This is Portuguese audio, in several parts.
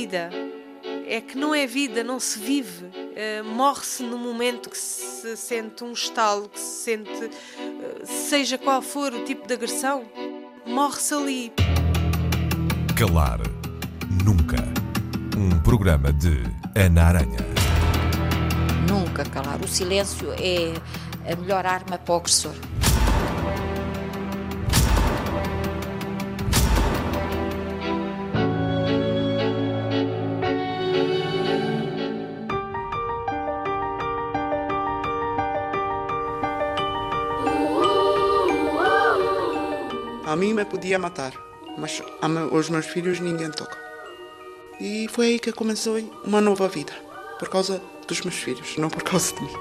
vida. É que não é vida, não se vive. Uh, Morre-se no momento que se sente um estalo, que se sente, uh, seja qual for o tipo de agressão, morre-se ali. Calar Nunca. Um programa de Ana Aranha. Nunca calar. O silêncio é a melhor arma para o agressor. A mim me podia matar, mas os meus filhos ninguém toca. E foi aí que começou uma nova vida, por causa dos meus filhos, não por causa de mim.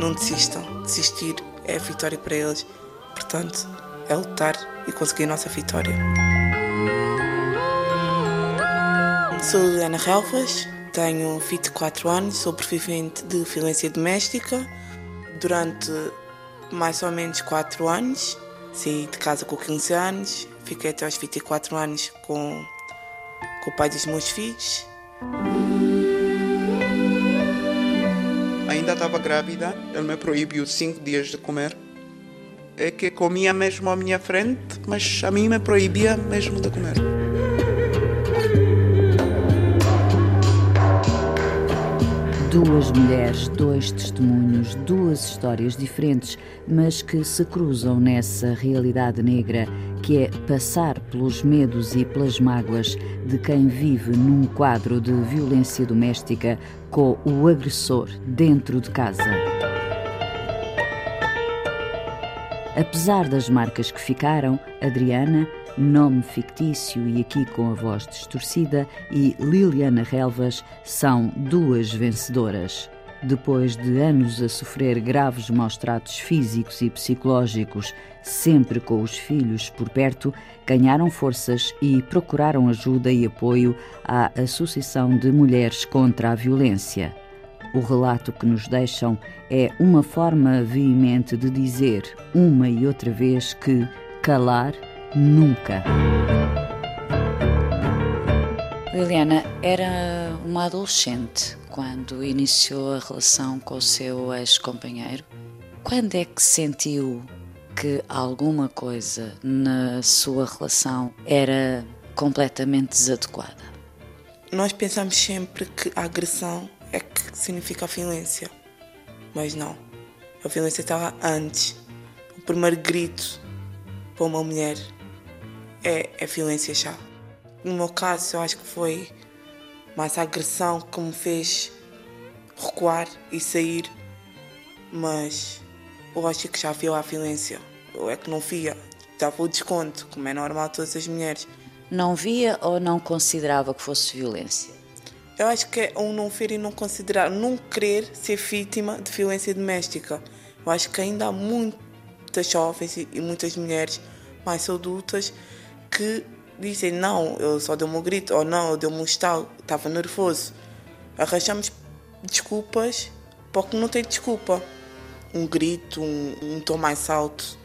Não desistam, desistir é a vitória para eles, portanto, é lutar e conseguir a nossa vitória. Sou Helena Relvas, tenho 24 anos, sou sobrevivente de violência doméstica. Durante mais ou menos 4 anos. Saí de casa com 15 anos, fiquei até aos 24 anos com, com o pai dos meus filhos. Ainda estava grávida, ele me proibiu 5 dias de comer. É que comia mesmo à minha frente, mas a mim me proibia mesmo de comer. Duas mulheres, dois testemunhos, duas histórias diferentes, mas que se cruzam nessa realidade negra que é passar pelos medos e pelas mágoas de quem vive num quadro de violência doméstica com o agressor dentro de casa. Apesar das marcas que ficaram, Adriana nome fictício e aqui com a voz distorcida, e Liliana Relvas são duas vencedoras. Depois de anos a sofrer graves maus-tratos físicos e psicológicos, sempre com os filhos por perto, ganharam forças e procuraram ajuda e apoio à Associação de Mulheres contra a Violência. O relato que nos deixam é uma forma veemente de dizer, uma e outra vez, que calar Nunca. Liliana era uma adolescente quando iniciou a relação com o seu ex-companheiro. Quando é que sentiu que alguma coisa na sua relação era completamente desadequada? Nós pensamos sempre que a agressão é que significa a violência, mas não. A violência estava antes. O primeiro grito para uma mulher é, é violência já. No meu caso, eu acho que foi mais a agressão que me fez recuar e sair, mas eu acho que já viu a violência. Eu é que não via, dava o desconto, como é normal a todas as mulheres. Não via ou não considerava que fosse violência? Eu acho que é um não ver e não considerar, não querer ser vítima de violência doméstica. Eu acho que ainda há muitas jovens e muitas mulheres mais adultas que dizem não, eu só dei-me um grito, ou não, eu dei-me um estalo, estava nervoso. Arranjamos desculpas porque não tem desculpa. Um grito, um, um tom mais alto,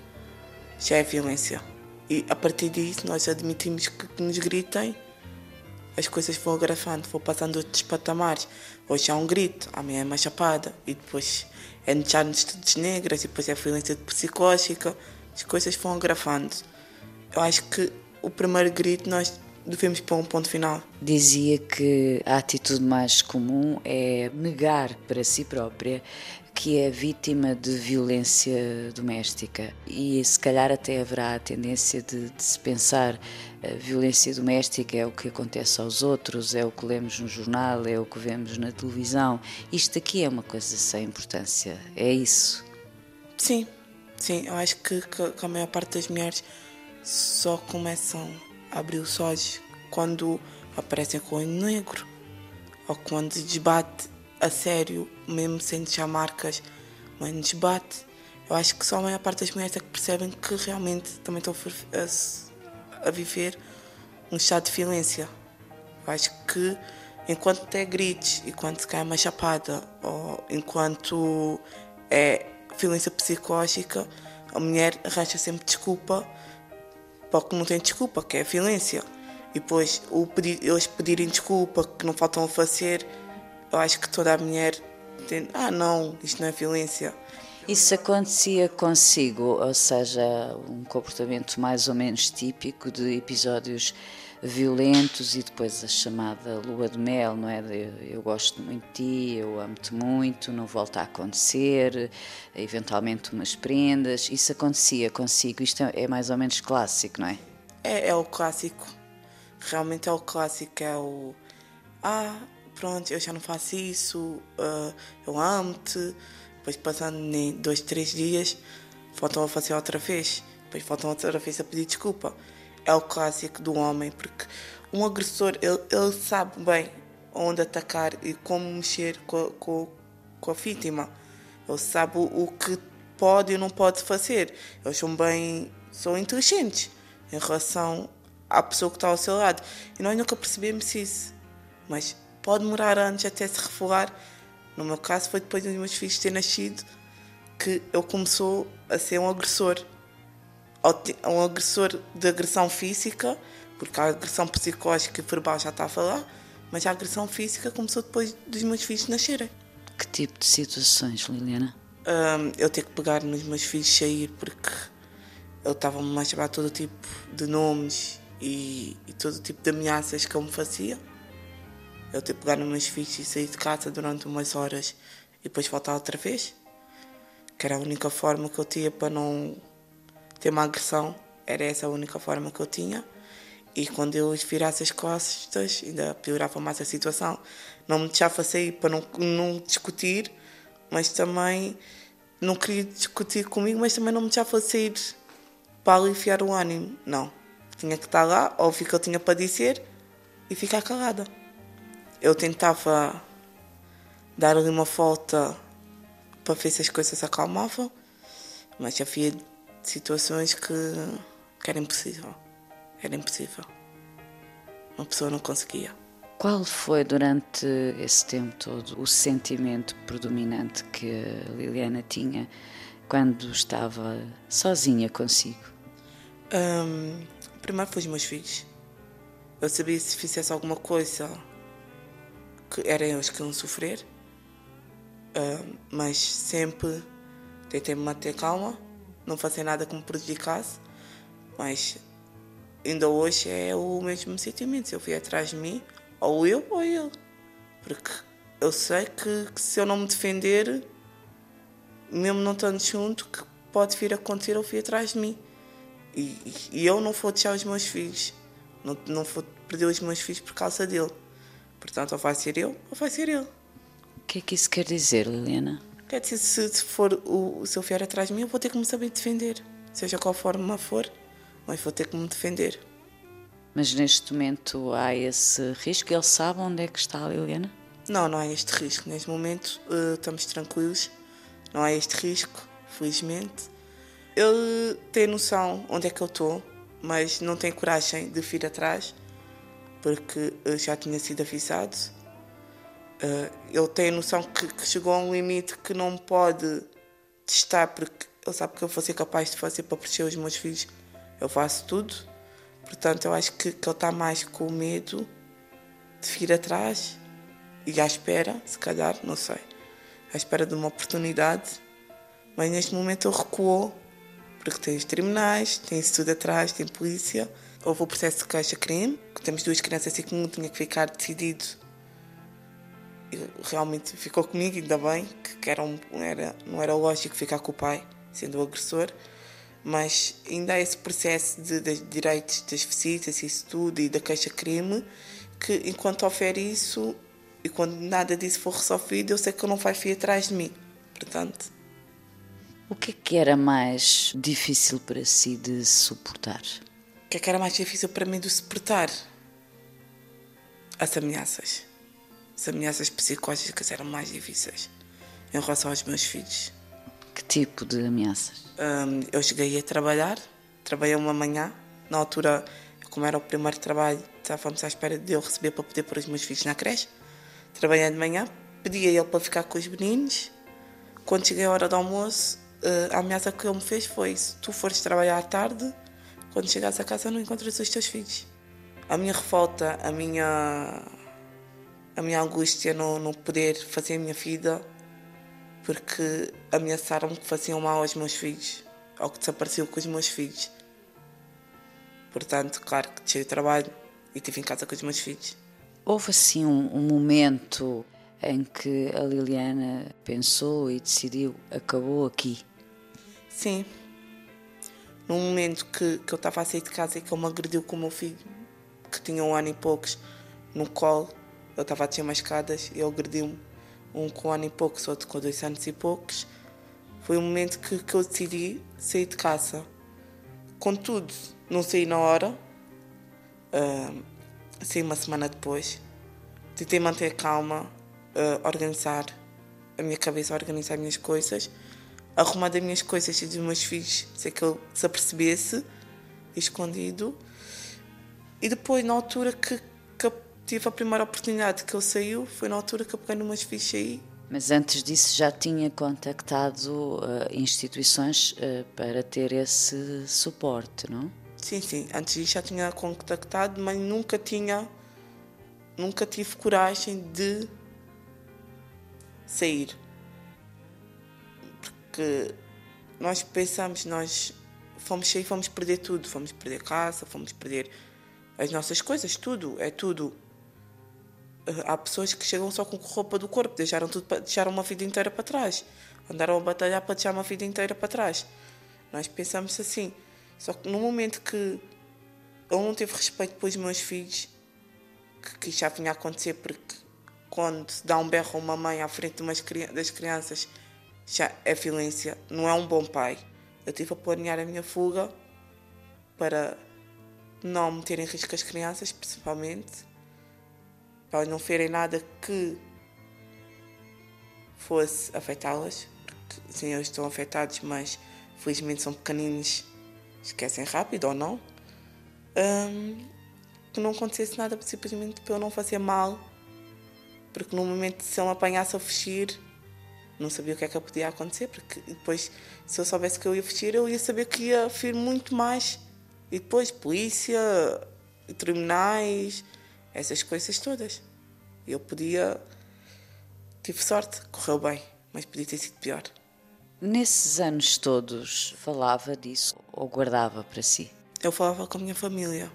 já é violência. E a partir disso nós admitimos que, que nos gritem, as coisas vão agravando, vão passando outros patamares. Hoje há um grito, amanhã é uma chapada, e depois é já nos estudos negras, e depois é violência psicológica, as coisas vão agravando. Eu acho que o primeiro grito nós devemos pôr um ponto final. Dizia que a atitude mais comum é negar para si própria que é vítima de violência doméstica e se calhar até haverá a tendência de, de, se pensar a violência doméstica é o que acontece aos outros, é o que lemos no jornal, é o que vemos na televisão. Isto aqui é uma coisa sem importância, é isso? Sim, sim, eu acho que, que, que a maior parte das mulheres só começam a abrir os olhos quando aparecem com o negro ou quando desbate a sério, mesmo sem deixar marcas, mas desbate. Eu acho que só a maior parte das mulheres é que percebem que realmente também estão a, a viver um estado de violência. Eu acho que enquanto tem gritos, enquanto se cai uma chapada ou enquanto é violência psicológica, a mulher arranja sempre desculpa porque não tem desculpa, que é violência. E depois o pedir, eles pedirem desculpa, que não faltam a fazer, eu acho que toda a mulher tem, ah não, isto não é violência. Isso acontecia consigo, ou seja, um comportamento mais ou menos típico de episódios violentos e depois a chamada lua de mel, não é? De, eu gosto muito de ti, eu amo-te muito, não volta a acontecer, eventualmente umas prendas. Isso acontecia consigo, isto é mais ou menos clássico, não é? É, é o clássico. Realmente é o clássico, é o. Ah, pronto, eu já não faço isso, uh, eu amo-te depois, passando nem dois, três dias, voltam a fazer outra vez. Depois voltam outra vez a pedir desculpa. É o clássico do homem, porque um agressor, ele, ele sabe bem onde atacar e como mexer com, com, com a vítima. Ele sabe o, que pode e não pode fazer. Eles são bem, são inteligentes em relação à pessoa que está ao seu lado. E nós nunca percebemos isso. Mas pode demorar anos até se revelar no meu caso, foi depois dos meus filhos terem nascido que ele começou a ser um agressor. Um agressor de agressão física, porque a agressão psicológica e verbal já estava lá, mas a agressão física começou depois dos meus filhos nascerem. Que tipo de situações, Liliana? Um, eu ter que pegar nos meus filhos sair porque ele estava-me a chamar todo tipo de nomes e, e todo tipo de ameaças que ele me fazia eu ter pegar nos meus filhos e sair de casa durante umas horas e depois voltar outra vez. Que era a única forma que eu tinha para não ter uma agressão. Era essa a única forma que eu tinha. E quando eu virasse as costas, ainda piorava mais a situação. Não me deixava sair para não, não discutir, mas também não queria discutir comigo, mas também não me deixava sair para aliviar o ânimo. Não. Tinha que estar lá, ouvir o que eu tinha para dizer e ficar calada. Eu tentava dar-lhe uma volta para ver se as coisas acalmavam, mas havia situações que, que era impossível. Era impossível. Uma pessoa não conseguia. Qual foi durante esse tempo todo o sentimento predominante que a Liliana tinha quando estava sozinha consigo? Um, primeiro foi os meus filhos. Eu sabia se fizesse alguma coisa que eram eles que iam sofrer, uh, mas sempre tentei me manter calma, não fazer nada que me prejudicasse, mas ainda hoje é o mesmo sentimento. Se eu fui atrás de mim, ou eu ou ele, porque eu sei que, que se eu não me defender, mesmo não estando junto, que pode vir a acontecer ou vir atrás de mim. E, e eu não vou deixar os meus filhos, não, não vou perder os meus filhos por causa dele. Portanto, ou vai ser eu ou vai ser ele. O que é que isso quer dizer, Liliana? Quer dizer, se, se for o, o seu vier atrás de mim, eu vou ter que me saber defender. Seja qual forma for, mas vou ter que me defender. Mas neste momento há esse risco? Ele sabe onde é que está a Liliana? Não, não há este risco. Neste momento uh, estamos tranquilos. Não há este risco, felizmente. Ele tem noção onde é que eu estou, mas não tem coragem de vir atrás porque já tinha sido avisado. Uh, ele tem a noção que, que, chegou a um limite que não pode testar, porque ele sabe que eu vou ser capaz de fazer para proteger os meus filhos. Eu faço tudo. Portanto, eu acho que, que ele está mais com medo de vir atrás e à espera, se calhar, não sei, à espera de uma oportunidade. Mas neste momento ele recuou, porque tem os tribunais, tem isso tudo atrás, tem polícia houve o processo de queixa-crime, que temos duas crianças e que um tinha que ficar decidido. Realmente ficou comigo, ainda bem, que era um, era, não era lógico ficar com o pai, sendo o agressor, mas ainda há esse processo de, de direitos das visitas, isso tudo, e da queixa-crime, que enquanto houver isso e quando nada disso for resolvido, eu sei que eu não vai vir atrás de mim. Portanto. O que é que era mais difícil para si de suportar? que é que era mais difícil para mim de suportar? As ameaças. As ameaças psicológicas eram mais difíceis em relação aos meus filhos. Que tipo de ameaças? Um, eu cheguei a trabalhar, trabalhei uma manhã. Na altura, como era o primeiro trabalho, estávamos à espera de eu receber para poder pôr os meus filhos na creche. Trabalhei de manhã, pedi a ele para ficar com os meninos. Quando cheguei à hora do almoço, a ameaça que ele me fez foi: se tu fores trabalhar à tarde, quando chegares a casa não encontras os teus filhos. A minha revolta, a minha, a minha angústia não, não poder fazer a minha vida porque ameaçaram que faziam mal aos meus filhos, ou que desapareciam com os meus filhos. Portanto, claro que deixei o trabalho e estive em casa com os meus filhos. Houve assim um, um momento em que a Liliana pensou e decidiu, acabou aqui. Sim. Num momento que, que eu estava a sair de casa e que ele me agrediu com o meu filho, que tinha um ano e poucos, no colo. Eu estava a descer umas escadas e ele agrediu-me, um com um ano e poucos, outro com dois anos e poucos. Foi um momento que, que eu decidi sair de casa. Contudo, não saí na hora, uh, saí uma semana depois. Tentei manter calma, uh, organizar a minha cabeça, organizar as minhas coisas, arrumar as minhas coisas e dos meus filhos, sei que ele se apercebesse, escondido. E depois, na altura que, eu tive a primeira oportunidade que ele saiu, foi na altura que eu peguei filhos e saí. Mas antes disso já tinha contactado uh, instituições uh, para ter esse suporte, não? Sim, sim. Antes disso já tinha contactado, mas nunca tinha, nunca tive coragem de sair. Porque nós pensamos, nós fomos sair, fomos perder tudo. Fomos perder casa, fomos perder as nossas coisas, tudo. É tudo. Há pessoas que chegam só com roupa do corpo, deixaram, tudo, deixaram uma vida inteira para trás. Andaram a batalhar para deixar uma vida inteira para trás. Nós pensamos assim. Só que no momento que ele não teve respeito pelos meus filhos, que, que já vinha a acontecer, porque quando se dá um berro a uma mãe à frente de umas, das crianças, já é violência, não é um bom pai. Eu tive a planear a minha fuga para não meter em risco as crianças, principalmente, para não ferem nada que fosse afetá-las, sim, eles estão afetados, mas felizmente são pequeninos, esquecem rápido ou não. Um, que não acontecesse nada simplesmente para eu não fazer mal porque no momento se ele me apanhasse a fugir, não sabia o que é que podia acontecer, porque depois, se eu soubesse que eu ia fugir, eu ia saber que ia fugir muito mais. E depois, polícia, tribunais, essas coisas todas. Eu podia. Tive sorte, correu bem, mas podia ter sido pior. Nesses anos todos, falava disso ou guardava para si? Eu falava com a minha família.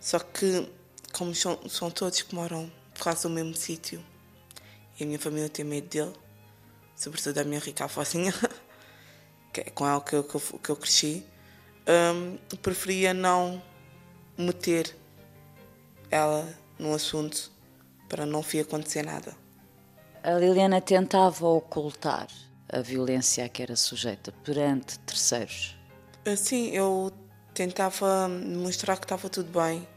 Só que, como são, são todos que moram quase o mesmo sítio. E a minha família tem medo dele, sobretudo a minha rica avózinha, que é com ela que eu, que eu, que eu cresci. Um, preferia não meter ela no assunto para não vir acontecer nada. A Liliana tentava ocultar a violência a que era sujeita perante terceiros? Sim, eu tentava mostrar que estava tudo bem,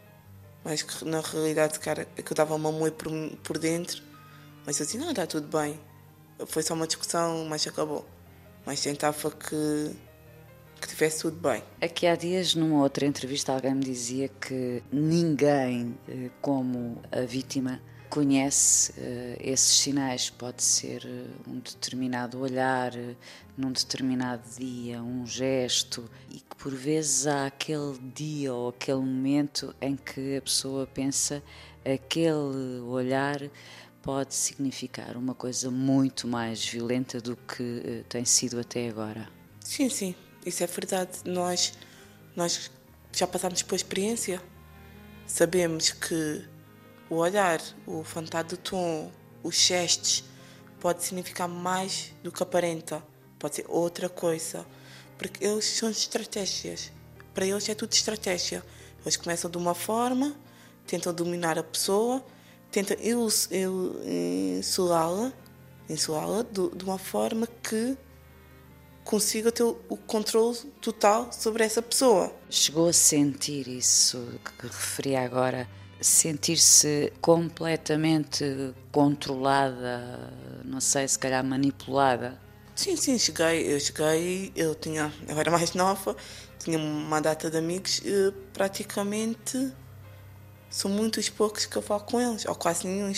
mas que na realidade cara, que eu estava uma moer por, por dentro, mas eu disse, não, está tudo bem. Foi só uma discussão, mas acabou. Mas tentava que, que tivesse tudo bem. Aqui há dias, numa outra entrevista, alguém me dizia que ninguém, eh, como a vítima, conhece uh, esses sinais. Pode ser uh, um determinado olhar, num determinado dia, um gesto, e que por vezes há aquele dia ou aquele momento em que a pessoa pensa aquele olhar pode significar uma coisa muito mais violenta do que tem sido até agora. Sim, sim, isso é verdade. Nós, nós já passamos por experiência, sabemos que o olhar, o fantasma do tom, os gestos, pode significar mais do que aparenta. Pode ser outra coisa. Porque eles são estratégias. Para eles é tudo estratégia. Eles começam de uma forma, tentam dominar a pessoa, tentam insulá-la insulá de uma forma que consiga ter o controle total sobre essa pessoa. Chegou a sentir isso que referia agora sentir-se completamente controlada, não sei, se calhar manipulada? Sim, sim, cheguei, eu cheguei, eu tinha, eu era mais nova, tinha uma data de amigos e praticamente são muitos poucos que eu falo com eles, ou quase nenhum.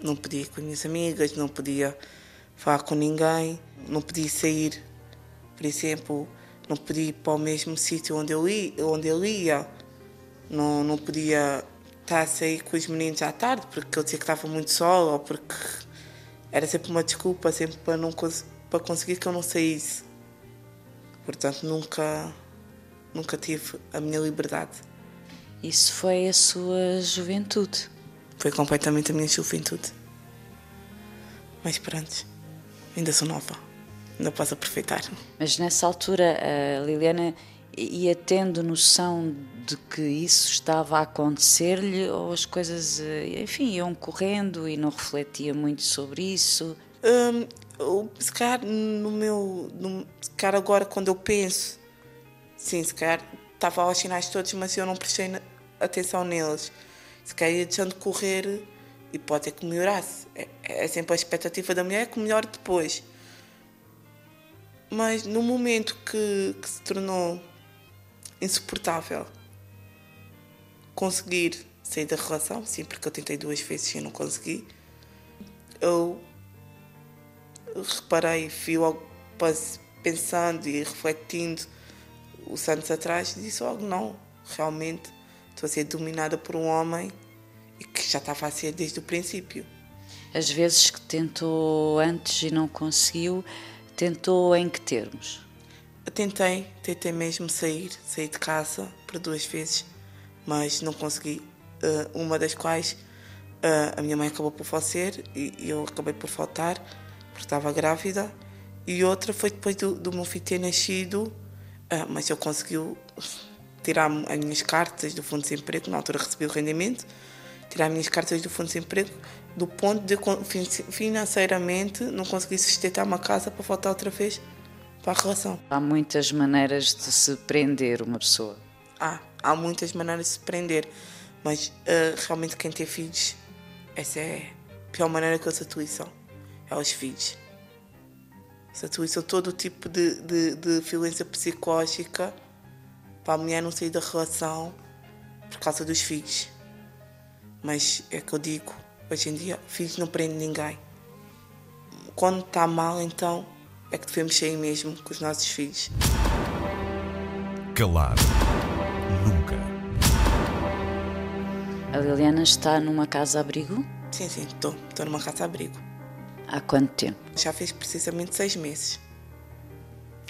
Não podia ir com minhas amigas, não podia falar com ninguém, não podia sair, por exemplo, não podia ir para o mesmo sítio onde eu ia, onde ele ia. Não, não podia estar a sair com os meninos à tarde porque eu dizia que estava muito só ou porque era sempre uma desculpa sempre para não para conseguir que eu não saísse. Portanto, nunca nunca tive a minha liberdade. Isso foi a sua juventude? Foi completamente a minha juventude. Mas pronto, ainda sou nova, ainda posso aproveitar. Mas nessa altura a Liliana ia tendo noção de que isso estava a acontecer-lhe ou as coisas, eh, enfim, iam correndo e não refletia muito sobre isso? Um, se calhar no meu. No, se calhar agora quando eu penso, sim, se calhar estava aos sinais todos, mas eu não prestei atenção neles. Se calhar ia deixando correr e pode ser que melhorasse. É, é sempre a expectativa da mulher que melhore depois. Mas no momento que, que se tornou insuportável conseguir sair da relação, sim, porque eu tentei duas vezes e não consegui, eu reparei, fui logo pensando e refletindo os anos atrás disse logo, não, realmente estou a ser dominada por um homem e que já estava a ser desde o princípio. As vezes que tentou antes e não conseguiu, tentou em que termos? Eu tentei, tentei mesmo sair, sair de casa por duas vezes, mas não consegui. Uh, uma das quais uh, a minha mãe acabou por falecer e, eu acabei por faltar porque estava grávida. E outra foi depois do, do meu filho ter nascido, uh, mas eu consegui tirar as minhas cartas do Fundo de Desemprego, na altura recebi o rendimento, tirar as minhas cartas do Fundo de Desemprego, do ponto de financeiramente não conseguir sustentar uma casa para faltar outra vez para a relação. Há muitas maneiras de se prender uma pessoa. Há, há muitas maneiras de se prender, mas uh, realmente quem tem filhos, essa é a pior maneira que eles atuiçam, é os filhos. Se atuiçam todo tipo de, de, de violência psicológica para a mulher não sair da relação por causa dos filhos. Mas é que eu digo, hoje em dia, filhos não prendem ninguém. Quando está mal, então, é que devemos sair mesmo com os nossos filhos. Calar. Nunca. A Liliana está numa casa-abrigo? Sim, sim, estou. Estou numa casa-abrigo. Há quanto tempo? Já fez precisamente seis meses.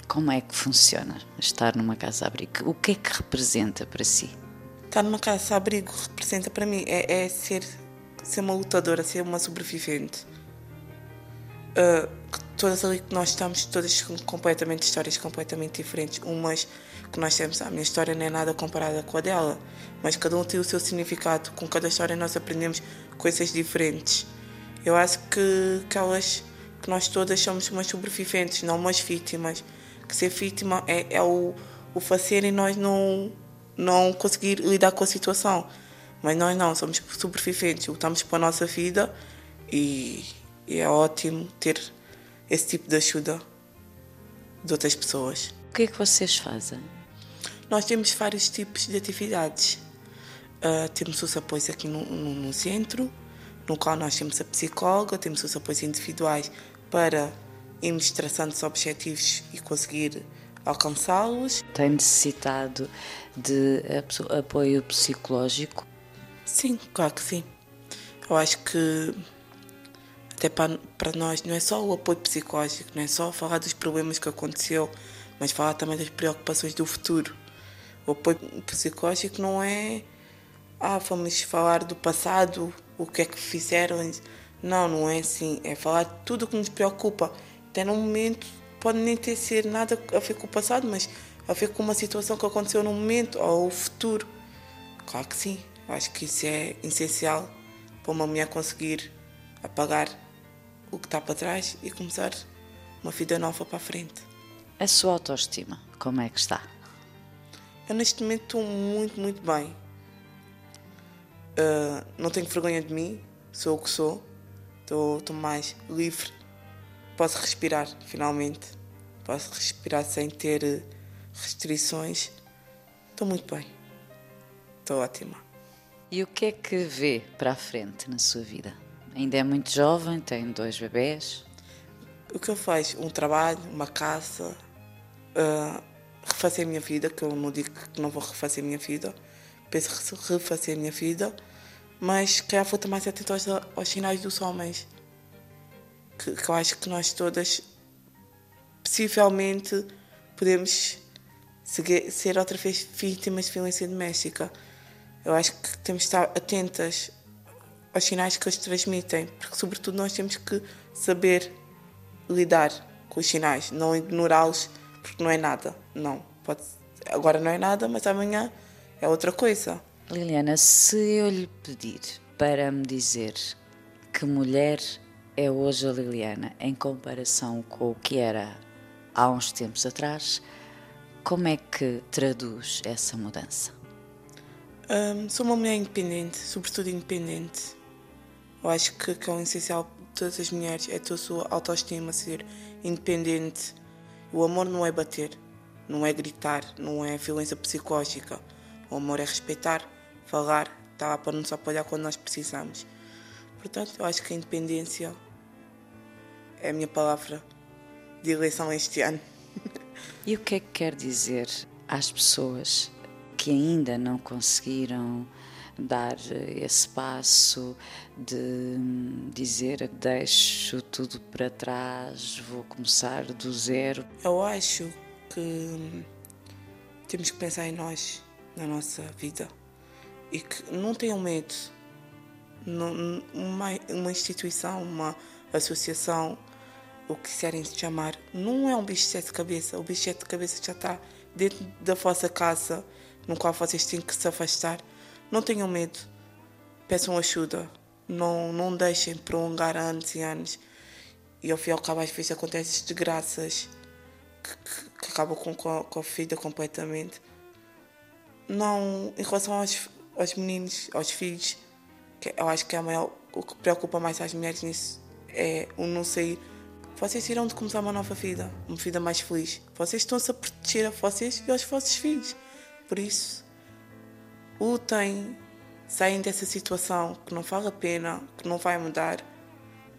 Como é que funciona estar numa casa-abrigo? O que é que representa para si? Estar numa casa-abrigo representa para mim é, é, ser, ser uma lutadora, ser uma sobrevivente. Uh, todas ali que nós estamos, todas completamente histórias completamente diferentes. Umas que nós temos, a minha história não é nada comparada com a dela, mas cada um tem o seu significado. Com cada história nós aprendemos coisas diferentes. Eu acho que, que elas, que nós todas somos umas sobreviventes, não umas vítimas. Que ser vítima é, é o, o fazer e nós não, não conseguir lidar com a situação. Mas nós não, somos sobreviventes, lutamos para a nossa vida e, e é ótimo ter esse tipo de ajuda de outras pessoas. O que é que vocês fazem? Nós temos vários tipos de atividades. Uh, temos os apoios aqui no, no, no, centro, no qual nós temos a psicóloga, temos os apoios individuais para irmos traçando os objetivos e conseguir alcançá-los. Tem necessitado de apoio psicológico? Sim, claro que sim. Eu acho que até para, para nós não é só o apoio psicológico, não é só falar dos problemas que aconteceu, mas falar também das preocupações do futuro. O apoio psicológico não é ah, vamos falar do passado, o que é que fizeram. Não, não é assim. É falar tudo o que nos preocupa. Até no momento pode nem ter sido nada a ver com o passado, mas a ver com uma situação que aconteceu no momento ou o futuro. Claro que sim. Acho que isso é essencial para uma mulher conseguir apagar o que está para trás e começar uma vida nova para a frente. A sua autoestima, como é que está? Eu neste momento estou muito, muito bem. Uh, não tenho vergonha de mim, sou o que sou, estou, estou mais livre. Posso respirar, finalmente. Posso respirar sem ter restrições. Estou muito bem. Estou ótima. E o que é que vê para a frente na sua vida? Ainda é muito jovem, tem dois bebés. O que eu faço? Um trabalho, uma casa, uh, refazer a minha vida, que eu não digo que não vou refazer a minha vida, penso refazer a minha vida, mas que vou estar mais atento aos, aos sinais dos homens. Que, que eu acho que nós todas, possivelmente, podemos seguir, ser outra vez vítimas de violência doméstica. Eu acho que temos de estar atentas aos sinais que eles transmitem, porque, sobretudo, nós temos que saber lidar com os sinais, não ignorá-los, porque não é nada. Não, pode, agora não é nada, mas amanhã é outra coisa. Liliana, se eu lhe pedir para me dizer que mulher é hoje a Liliana em comparação com o que era há uns tempos atrás, como é que traduz essa mudança? Um, sou uma mulher independente, sobretudo independente. Eu acho que, que é o essencial de todas as mulheres é a sua autoestima, ser independente. O amor não é bater, não é gritar, não é violência psicológica. O amor é respeitar, falar, estar lá para nos apoiar quando nós precisamos. Portanto, eu acho que a independência é a minha palavra de eleição este ano. E o que é que quer dizer às pessoas que ainda não conseguiram dar esse passo de dizer deixo tudo para trás, vou começar do zero? Eu acho que temos que pensar em nós, na nossa vida e que não tenham medo. Uma, uma instituição, uma associação, o que quiserem chamar, não é um bicho de sete cabeças. O bicho de sete cabeças já está dentro da vossa casa, no qual vocês têm que se afastar. Não tenham medo. Peçam ajuda. Não, não deixem prolongar anos e anos. E ao fim e ao cabo, às vezes acontecem desgraças que, que, que acabam com, com, a vida completamente. Não, em relação aos, aos meninos, aos filhos, que eu acho que é maior, o que preocupa mais as mulheres nisso é o não sair. Vocês irão de começar uma nova vida, uma vida mais feliz. Vocês estão-se a proteger a vocês e aos vossos filhos. Por isso, lutem, saem dessa situação que não vale a pena, que não vai mudar.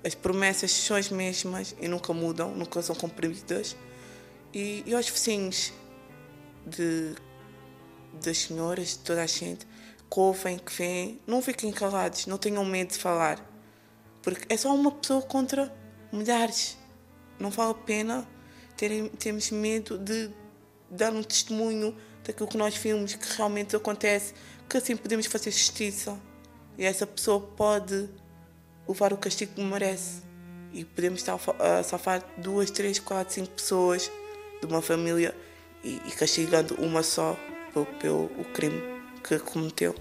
As promessas são as mesmas e nunca mudam, nunca são cumpridas. E, e aos vizinhos de, das senhoras, de toda a gente, que ouvem, que vêm, não fiquem calados, não tenham medo de falar. Porque é só uma pessoa contra milhares. Não vale a pena terem, termos medo de dar um testemunho daquilo que nós vimos que realmente acontece, que assim podemos fazer justiça. E essa pessoa pode levar o castigo que merece. E podemos safar duas, três, quatro, cinco pessoas de uma família e, e castigando uma só pelo, pelo o crime que cometeu.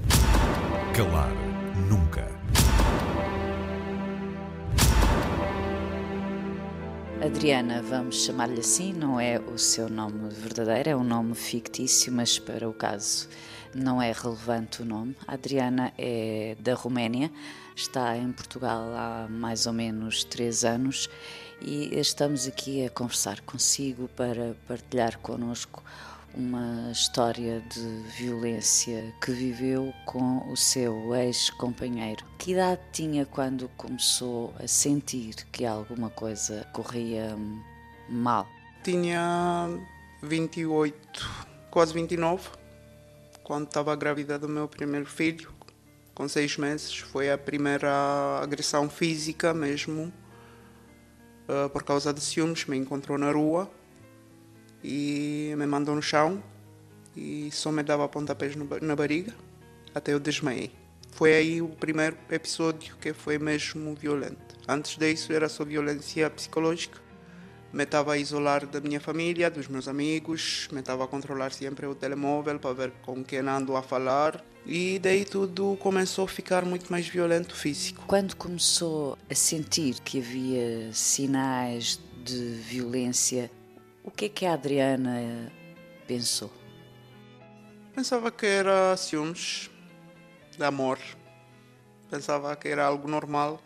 Calar Adriana, vamos chamar-lhe assim, não é o seu nome verdadeiro, é um nome fictício, mas para o caso não é relevante o nome. Adriana é da Roménia, está em Portugal há mais ou menos três anos e estamos aqui a conversar consigo para partilhar connosco uma história de violência que viveu com o seu ex-companheiro. Que idade tinha quando começou a sentir que alguma coisa corria mal? Tinha 28, quase 29, quando estava grávida do meu primeiro filho, com seis meses. Foi a primeira agressão física mesmo, uh, por causa de ciúmes. Me encontrou na rua e me mandou no chão e só me dava pontapés na barriga até eu desmaiei. Foi aí o primeiro episódio que foi mesmo violento. Antes disso era só violência psicológica. Me estava a isolar da minha família, dos meus amigos, me estava a controlar sempre o telemóvel para ver com quem ando a falar. E daí tudo começou a ficar muito mais violento físico. Quando começou a sentir que havia sinais de violência, o que é que a Adriana pensou? Pensava que era ciúmes, de amor. Pensava que era algo normal.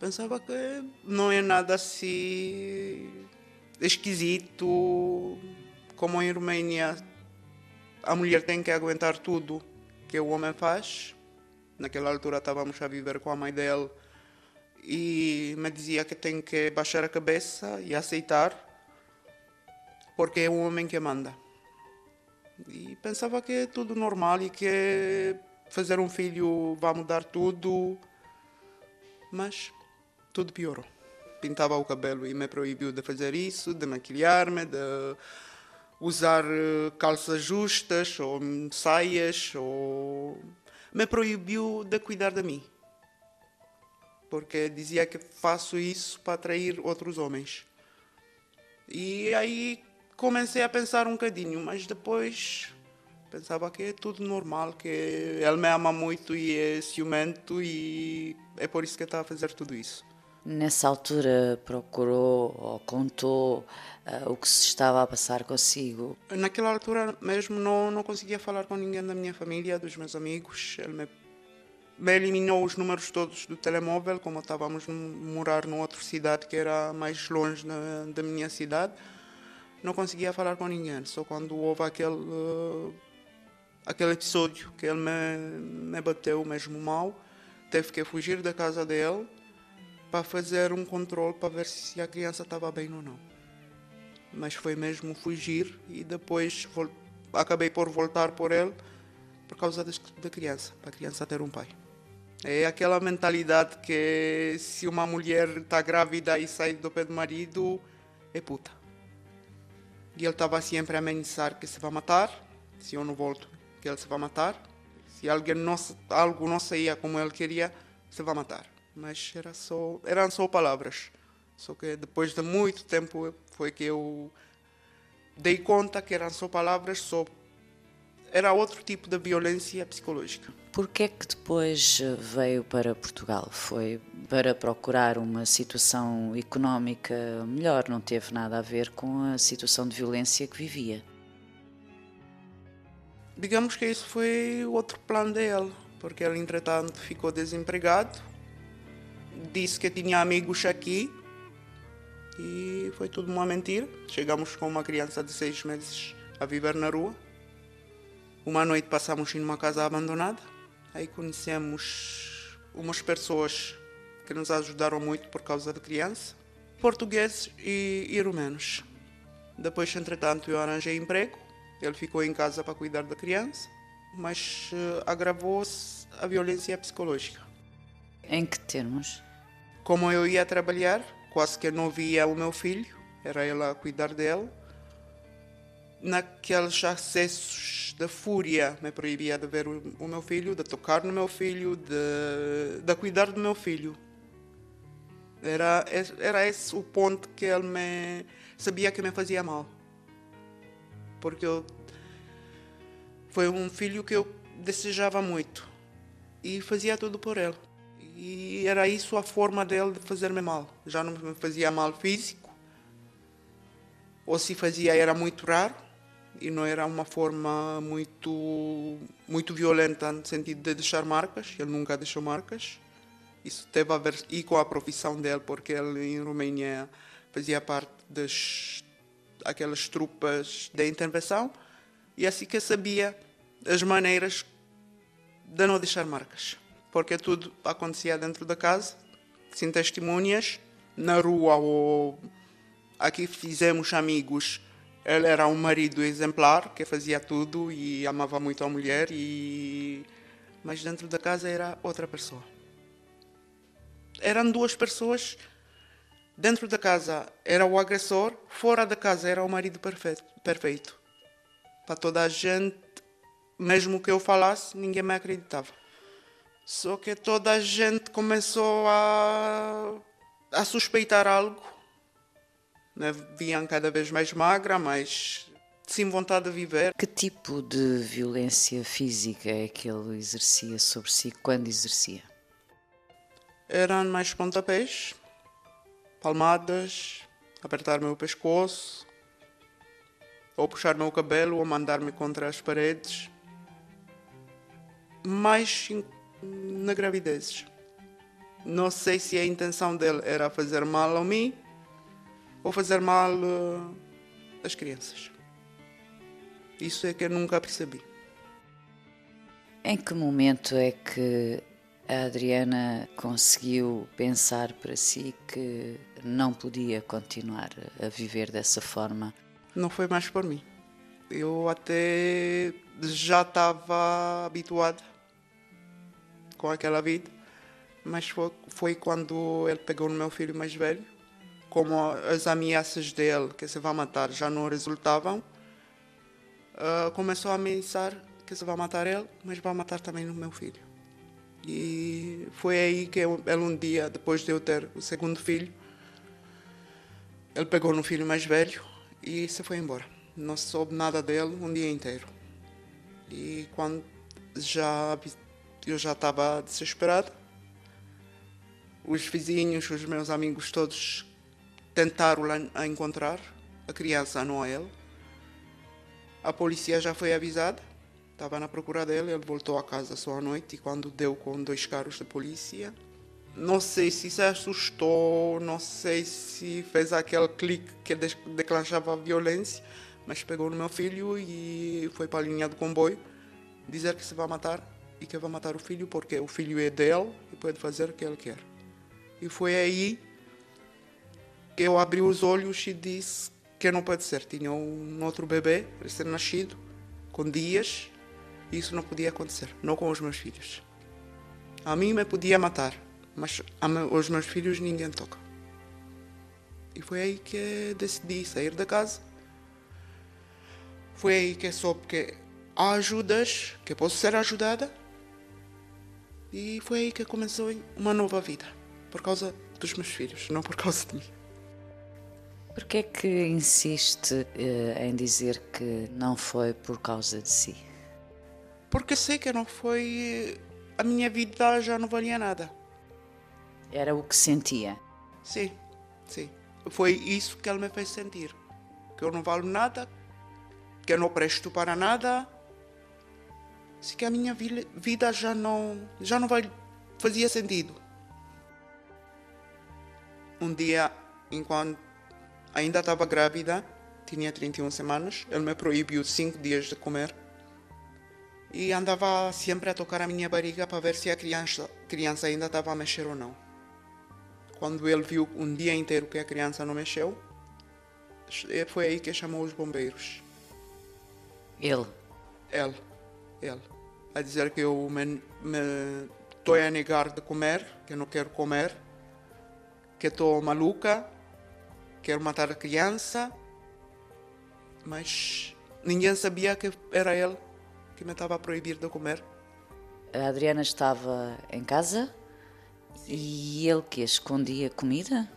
Pensava que não é nada assim esquisito. Como em Romênia, a mulher tem que aguentar tudo que o homem faz. Naquela altura estávamos a viver com a mãe dele e me dizia que tem que baixar a cabeça e aceitar porque é o homem que manda. E pensava que é tudo normal e que fazer um filho vai mudar tudo. Mas tudo piorou. Pintava o cabelo e me proibiu de fazer isso, de maquilhar-me, de usar eh, calças justas ou saias, ou me proibiu de cuidar de mim. Porque dizia que faço isso para atrair outros homens. E aí comecei a pensar um bocadinho, mas depois pensava que é tudo normal, que ele me ama muito e é ciumento e é por isso que está a fazer tudo isso. Nessa altura procurou ou contou uh, o que se estava a passar consigo? Naquela altura mesmo não, não conseguia falar com ninguém da minha família, dos meus amigos. Ele me, me eliminou os números todos do telemóvel, como estávamos a morar numa outra cidade que era mais longe da, da minha cidade. Não conseguia falar com ninguém, só quando houve aquele, uh, aquele episódio que ele me, me bateu mesmo mal, teve que fugir da casa dele para fazer um controle para ver se a criança estava bem ou não. Mas foi mesmo fugir e depois acabei por voltar por ele por causa da criança, para a criança ter um pai. É aquela mentalidade que se uma mulher está grávida e sai do pé do marido, é puta. E ele estava sempre a amenizar que se vai matar, se eu não volto, que ele se vai matar. Se alguém não, algo não saía como ele queria, se vai matar mas era só, eram só palavras. Só que depois de muito tempo foi que eu dei conta que eram só palavras, só era outro tipo de violência psicológica. Por que é que depois veio para Portugal? Foi para procurar uma situação económica melhor, não teve nada a ver com a situação de violência que vivia? Digamos que isso foi outro plano dele, porque ele entretanto ficou desempregado disse que tinha amigos aqui e foi tudo uma mentira. Chegamos com uma criança de seis meses a viver na rua. Uma noite passamos em uma casa abandonada. Aí conhecemos umas pessoas que nos ajudaram muito por causa da criança, portugueses e, e rumenos. Depois, entretanto, eu arranjei emprego. Ele ficou em casa para cuidar da criança, mas uh, agravou-se a violência psicológica. Em que termos? Como eu ia trabalhar, quase que não via o meu filho, era ela a cuidar dele. Naqueles acessos de fúria, me proibia de ver o, meu filho, de tocar no meu filho, de, de cuidar do meu filho. Era, era esse o ponto que ele me sabia que me fazia mal. Porque eu, foi um filho que eu desejava muito e fazia tudo por ele. E era isso a forma dele de fazer-me mal. Já não me fazia mal físico, ou se fazia era muito raro e não era uma forma muito muito violenta no sentido de deixar marcas. Ele nunca deixou marcas. Isso teve a ver e com a profissão dele, porque ele em Romênia fazia parte das aquelas tropas de intervenção e assim que sabia as maneiras de não deixar marcas porque tudo acontecia dentro da casa, sem testemunhas, na rua ou aqui fizemos amigos. Ele era um marido exemplar que fazia tudo e amava muito a mulher e mas dentro da casa era outra pessoa. Eram duas pessoas. Dentro da casa era o agressor, fora da casa era o marido perfeito. perfeito. Para toda a gente, mesmo que eu falasse, ninguém me acreditava. Só que toda a gente começou a, a suspeitar algo. Né? Viam cada vez mais magra, mais sem vontade de viver. Que tipo de violência física é que ele exercia sobre si quando exercia? Eram mais pontapés, palmadas, apertar meu pescoço, ou puxar meu cabelo, ou mandar-me contra as paredes. Mais na gravidez. Não sei se a intenção dele era fazer mal a mim ou fazer mal uh, às crianças. Isso é que eu nunca percebi. Em que momento é que a Adriana conseguiu pensar para si que não podia continuar a viver dessa forma? Não foi mais por mim. Eu até já estava habituado com aquela vida, mas foi, foi quando ele pegou no meu filho mais velho, como as ameaças dele que se vai matar já não resultavam, uh, começou a ameaçar que se vai matar ele, mas vai matar também o meu filho. E foi aí que eu, ele um dia, depois de eu ter o segundo filho, ele pegou no filho mais velho e se foi embora. Não soube nada dele um dia inteiro. E quando já eu já estava desesperado, os vizinhos, os meus amigos todos tentaram lá encontrar a criança, não a. A polícia já foi avisada Estava na procura dele, ele voltou a casa só à noite e quando deu com dois carros de polícia, não sei se se assustou, não sei se fez aquele clique que declanchava a violência, mas pegou no meu filho e foi para a linha do comboio dizer que se vai matar e que vai matar o filho porque o filho é dele e pode fazer o que ele quer. E foi aí eu abri os olhos e disse que não pode ser. Tinha um outro bebê recém-nascido, com dias, isso não podia acontecer, não com os meus filhos. A mim me podia matar, mas os meus filhos ninguém toca. E foi aí que decidi sair da casa. Foi aí que soube que há ajudas, que posso ser ajudada. E foi aí que começou uma nova vida, por causa dos meus filhos, não por causa de mim. Por que é que insiste eh, em dizer que não foi por causa de si? porque sei que não foi. A minha vida já não valia nada. Era o que sentia? Sim, sim. Foi isso que ele me fez sentir. Que eu não valho nada, que eu não presto para nada. Assim que a minha vida já não, já não vai, fazia sentido. Um dia, enquanto ainda estava grávida, tinha 31 semanas, ele me proibiu 5 dias de comer e andava sempre a tocar a minha barriga para ver se a criança, criança ainda estava a mexer ou não. Quando ele viu um dia inteiro que a criança não mexeu, foi aí que chamou os bombeiros. Ele? Ele. Ele. A dizer que eu me, estou a negar de comer, que não quero comer, que estou maluca, quero matar a criança, mas ninguém sabia que era ele que me estava a proibir de comer. A Adriana estava em casa e ele que escondia comida?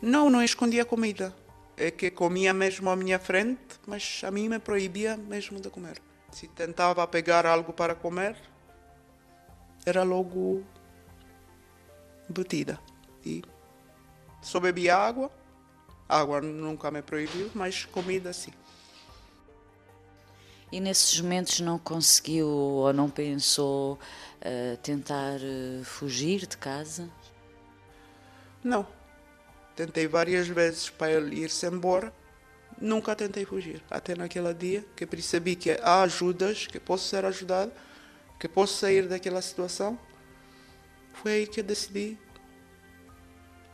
Não, não escondia comida. É que comia mesmo à minha frente, mas a mim me proibia mesmo de comer. Se tentava pegar algo para comer, era logo batida. E só bebia água. Água nunca me proibiu, mas comida sim. E nesses momentos não conseguiu ou não pensou uh, tentar uh, fugir de casa? Não. Tentei várias vezes para ele ir-se embora. Nunca tentei fugir. Até naquele dia que percebi que há ajudas, que posso ser ajudado, que posso sair daquela situação. Foi aí que decidi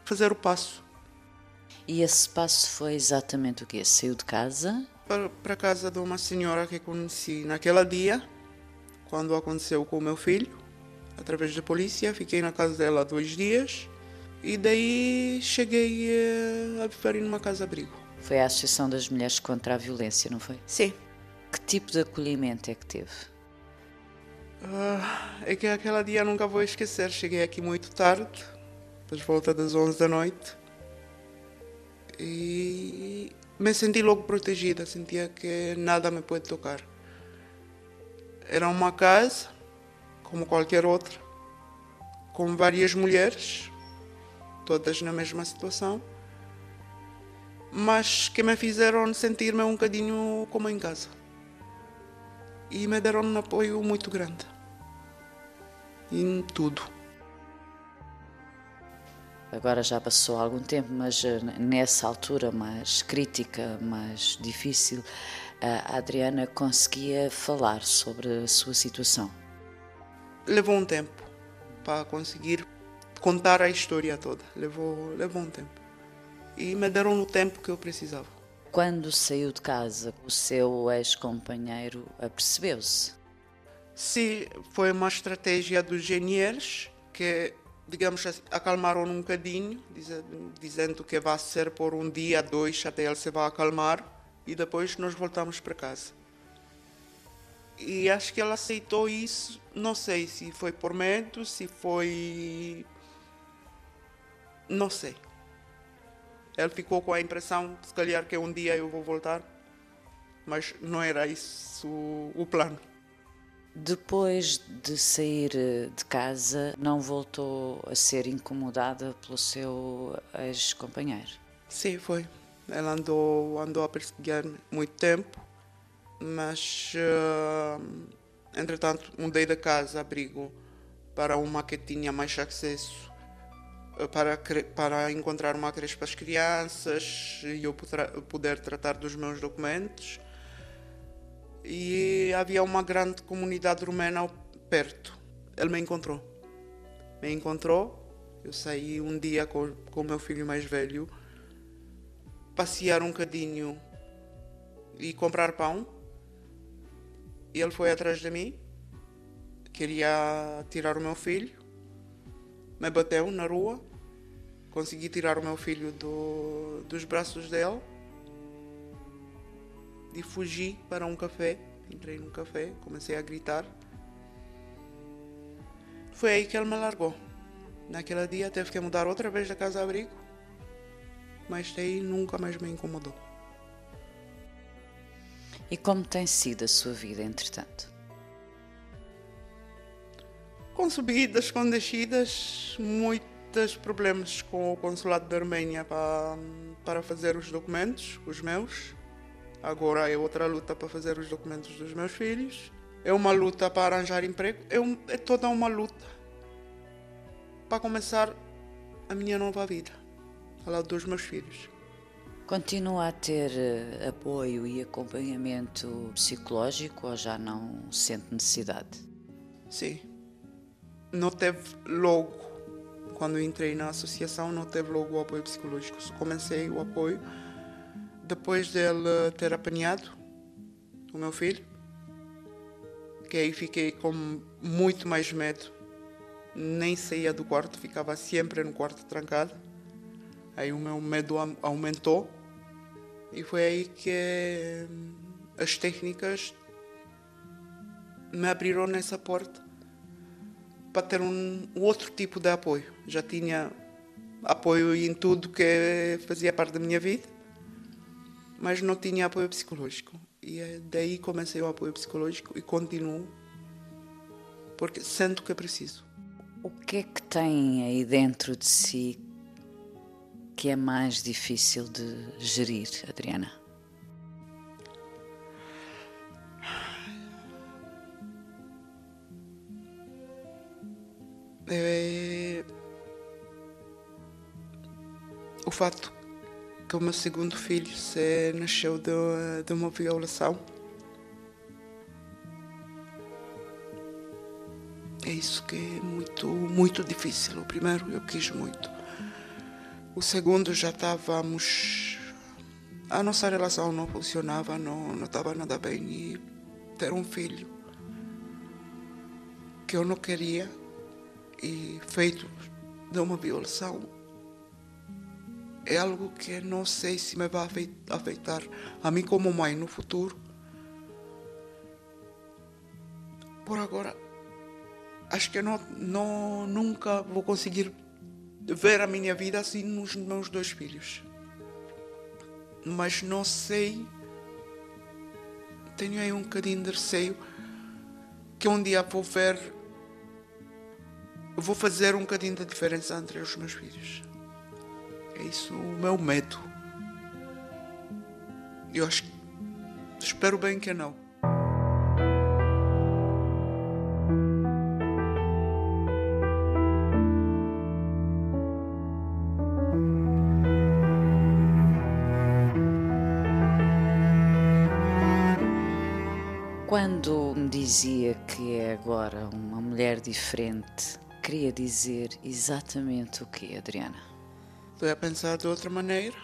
fazer o passo. E esse passo foi exatamente o quê? Saiu de casa para, para casa de uma senhora que conheci naquele dia, quando aconteceu com o meu filho, através da polícia. Fiquei na casa dela dois dias e daí cheguei eh, a viver numa casa-abrigo. Foi a Associação das Mulheres contra a Violência, não foi? Sim. Que tipo de acolhimento é que teve? Uh, é que aquele dia nunca vou esquecer. Cheguei aqui muito tarde, por volta das 11 da noite. E me senti logo protegida, sentia que nada me pode tocar. Era uma casa, como qualquer outra, com várias mulheres, todas na mesma situação, mas que me fizeram sentir-me um bocadinho como em casa. E me deram um apoio muito grande. Em tudo. Agora já passou algum tempo, mas eh, nessa altura mais crítica, mais difícil, a Adriana conseguia falar sobre a sua situação. Levou um tempo para conseguir contar a história toda. Levou, levou um tempo. E me deram o tempo que eu precisava. Quando saiu de casa, o seu ex-companheiro apercebeu-se? Sim, foi uma estratégia dos engenheiros que, digamos acalmaram um bocadinho, dizendo que vai ser por um dia, dois, até ele se vai acalmar e depois nós voltamos para casa. E acho que ela aceitou isso, não sei se foi por medo, se foi. Não sei. Ele ficou com a impressão, se calhar, que um dia eu vou voltar, mas não era isso o plano. Depois de sair de casa, não voltou a ser incomodada pelo seu ex-companheiro? Sim, foi. Ela andou, andou a perseguir-me muito tempo mas uh, entretanto mudei da casa abrigo para uma que tinha mais acesso uh, para, para encontrar uma creche para as crianças e eu poder tratar dos meus documentos e havia uma grande comunidade romena perto. Ele me encontrou. Me encontrou. Eu saí um dia com o meu filho mais velho passear um bocadinho e comprar pão. Ele foi atrás de mim, queria tirar o meu filho, me bateu na rua, consegui tirar o meu filho do, dos braços dele e fugi para um café. Entrei num café, comecei a gritar. Foi aí que ele me largou. Naquele dia teve que mudar outra vez da casa-abrigo, mas daí nunca mais me incomodou. E como tem sido a sua vida, entretanto? Com subidas, com descidas, muitos problemas com o consulado da Arménia para, para fazer os documentos, os meus. Agora é outra luta para fazer os documentos dos meus filhos. É uma luta para arranjar emprego. É, um, é toda uma luta para começar a minha nova vida, ao lado dos meus filhos. Continua a ter uh, apoio e acompanhamento psicológico ou já não sente necessidade? Sim. Não teve logo, quando entrei na associação, não teve logo o apoio psicológico. Comecei o apoio depois dele ter apanhado o meu filho, que aí fiquei com muito mais medo. Nem saía do quarto, ficava sempre no quarto trancado. Aí o meu medo aumentou e foi aí que as técnicas me abriram nessa porta para ter um outro tipo de apoio. Já tinha apoio em tudo que fazia parte da minha vida, mas não tinha apoio psicológico. E é daí comecei o apoio psicológico e continuo, porque sinto que é preciso. O que é que tem aí dentro de si que é mais difícil de gerir, Adriana? É o fato que o meu segundo filho se nasceu de, de uma violação. É isso que é muito, muito difícil. O primeiro eu quis muito. O segundo já estávamos. A nossa relação não funcionava, não, não estava nada bem. E ter um filho que eu não queria e feito de uma violação é algo que não sei se me vai afetar a mim como mãe no futuro. Por agora, acho que não, não, nunca vou conseguir ver a minha vida assim nos meus dois filhos. Mas não sei, tenho aí um bocadinho de receio que um dia vou ver, vou fazer um bocadinho de diferença entre os meus filhos. É isso o meu medo. Eu acho, espero bem que não. Quando me dizia que é agora uma mulher diferente, queria dizer exatamente o que, Adriana? Estou a pensar de outra maneira.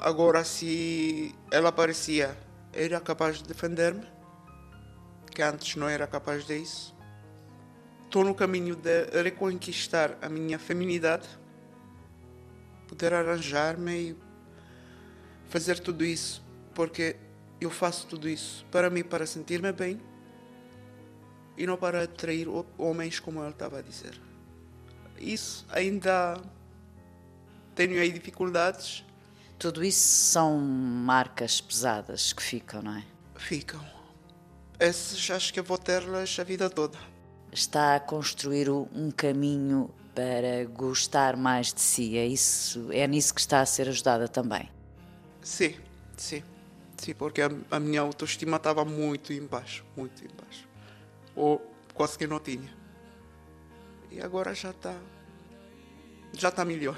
Agora, se ela aparecia, era capaz de defender-me, que antes não era capaz disso. Estou no caminho de reconquistar a minha feminidade, poder arranjar-me e fazer tudo isso, porque eu faço tudo isso para mim, para sentir-me bem e não para atrair homens, como ela estava a dizer. Isso ainda tenho aí dificuldades. Tudo isso são marcas pesadas que ficam, não é? Ficam. Essas acho que eu vou ter-las a vida toda. Está a construir um caminho para gostar mais de si. É isso, é nisso que está a ser ajudada também. Sim, sim. Sim, porque a, a minha autoestima estava muito embaixo, muito embaixo. Ou quase que não tinha. E agora já está já está melhor.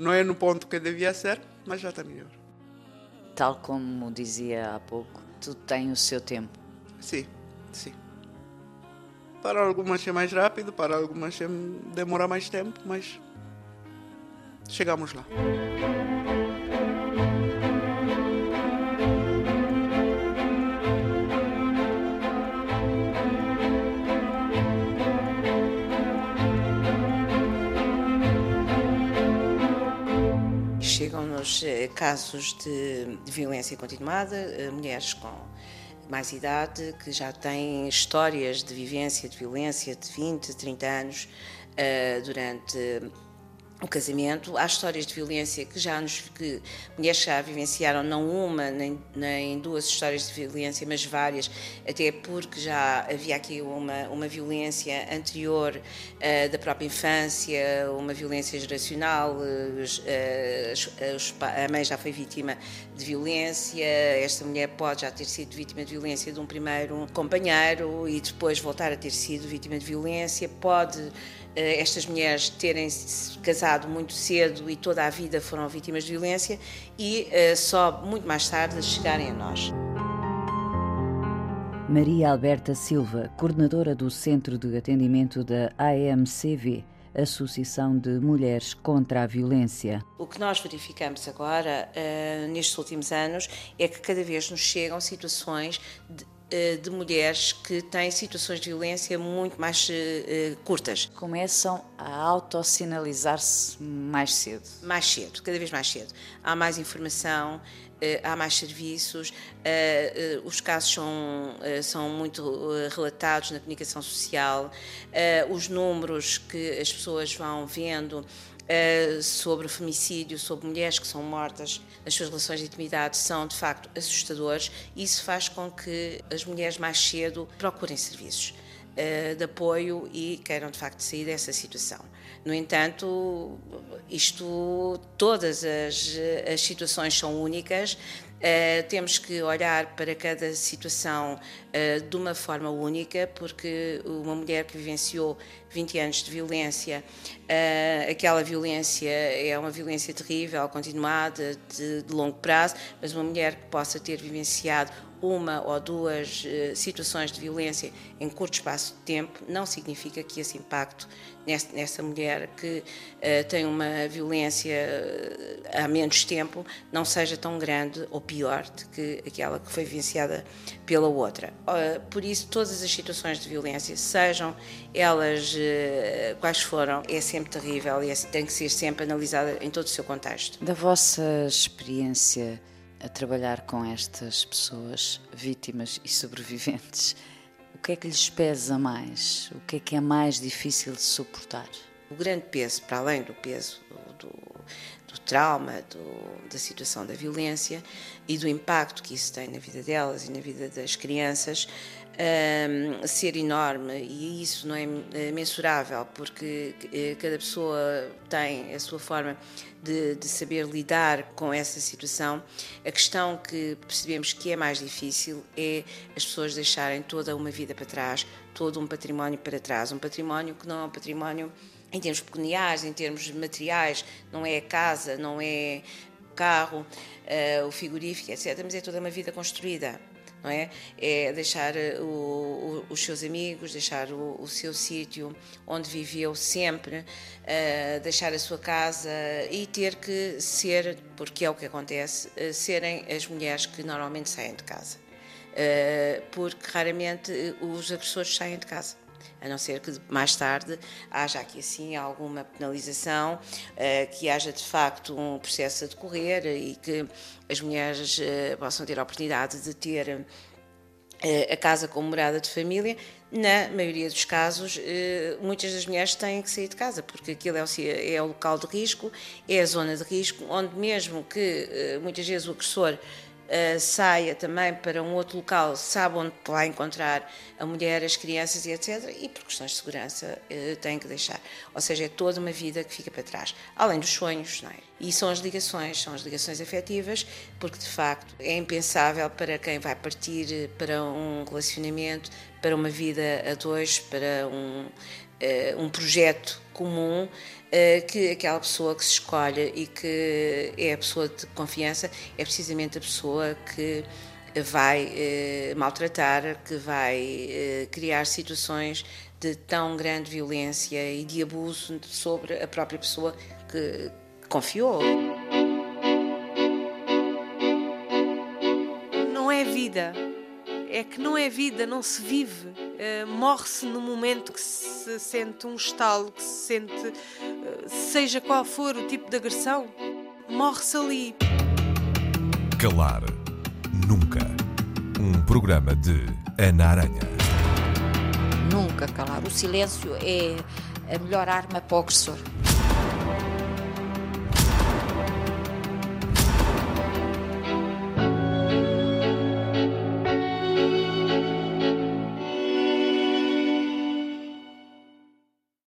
Não é no ponto que devia ser, mas já está melhor. Tal como dizia há pouco, tudo tem o seu tempo. Sim, sim. Para algumas é mais rápido, para algumas é demora mais tempo, mas chegamos lá. Eh, casos de, de, violência continuada, eh, mulheres com mais idade que já têm histórias de vivência de violência de 20, 30 anos uh, durante o casamento. Há histórias de violência que já nos que mulheres já vivenciaram não uma nem, nem duas histórias de violência, mas várias, até porque já havia aqui uma uma violência anterior uh, da própria infância, uma violência geracional. Uh, uh, a mãe já foi vítima de violência. Esta mulher pode já ter sido vítima de violência de um primeiro companheiro e depois voltar a ter sido vítima de violência. Pode estas mulheres terem se casado muito cedo e toda a vida foram vítimas de violência e eh, só muito mais tarde chegarem a nós. Maria Alberta Silva, coordenadora do Centro de Atendimento da AMCV, Associação de Mulheres contra a Violência. O que nós verificamos agora, uh, nestes últimos anos, é que cada vez nos chegam situações de eh, de mulheres que têm situações de violência muito mais uh, curtas. Começam a autossinalizar-se mais cedo. Mais cedo, cada vez mais cedo. Há mais informação, uh, há mais serviços, uh, os casos são, são muito relatados na comunicação social, os números que as pessoas vão vendo uh, sobre femicídio, sobre mulheres que são mortas nas suas relações de intimidade são de facto assustadores e isso faz com que as mulheres mais cedo procurem serviços uh, de apoio e queiram de facto sair dessa situação. No entanto, isto, todas as, as situações são únicas, Uh, temos que olhar para cada situação uh, de uma forma única, porque uma mulher que vivenciou 20 anos de violência, uh, aquela violência é uma violência terrível, continuada, de, de longo prazo, mas uma mulher que possa ter vivenciado uma ou duas situações de violência em curto espaço de tempo, não significa que esse impacto nessa mulher que tem uma violência há menos tempo não seja tão grande ou pior do que aquela que foi vivenciada pela outra. Uh, por isso, todas as situações de violência, sejam elas quais foram, é sempre terrível e é, tem que ser sempre analisada em todo o seu contexto. Da vossa experiência a trabalhar com estas pessoas, vítimas e sobreviventes, o que é que lhes pesa mais? O que é que é mais difícil de suportar? O grande peso, para além do peso do, do trauma, do, da situação da violência e do impacto que isso tem na vida delas e na vida das crianças, um, ser enorme e isso não é, é mensurável porque eh, cada pessoa tem a sua forma de, de, saber lidar com essa situação. A questão que percebemos que é mais difícil é as pessoas deixarem toda uma vida para trás, todo um património para trás, um património que não é um património em termos pecuniários, em termos materiais, não é a casa, não é o carro, uh, o frigorífico, etc. Mas é toda uma vida construída não é? É deixar o, o, os seus amigos, deixar o, o seu sítio onde viveu sempre, uh, deixar a sua casa e ter que ser, porque é o que acontece, uh, serem as mulheres que normalmente saem de casa. Porque raramente os agressores saem de casa a não ser que mais tarde haja aqui assim alguma penalização, que haja de facto um processo a decorrer e que as mulheres possam ter a oportunidade de ter a casa como morada de família, na maioria dos casos, eh, muitas das mulheres têm que sair de casa, porque aquilo é o, é o local de risco, é a zona de risco, onde mesmo que eh, muitas vezes o agressor uh, saia também para um outro local, sabe onde vai encontrar a mulher, as crianças e etc. E por questões de segurança uh, tem que deixar. Ou seja, é toda uma vida que fica para trás. Além dos sonhos, não é? E são as ligações, são as ligações afetivas, porque de facto é impensável para quem vai partir eh, para um relacionamento, para uma vida a dois, para um, um projeto comum eh, que aquela pessoa que se escolhe e que é a pessoa de confiança é precisamente a pessoa que vai eh, maltratar, que vai eh, criar situações de tão grande violência e de abuso sobre a própria pessoa que confiou. Não é vida é que não é vida, não se vive. Uh, Morre-se no momento que se sente um estalo, que se sente, uh, seja qual for o tipo de agressão, morre-se ali. Calar Nunca. Um programa de Ana Aranha. Nunca calar. O silêncio é a melhor arma para o agressor.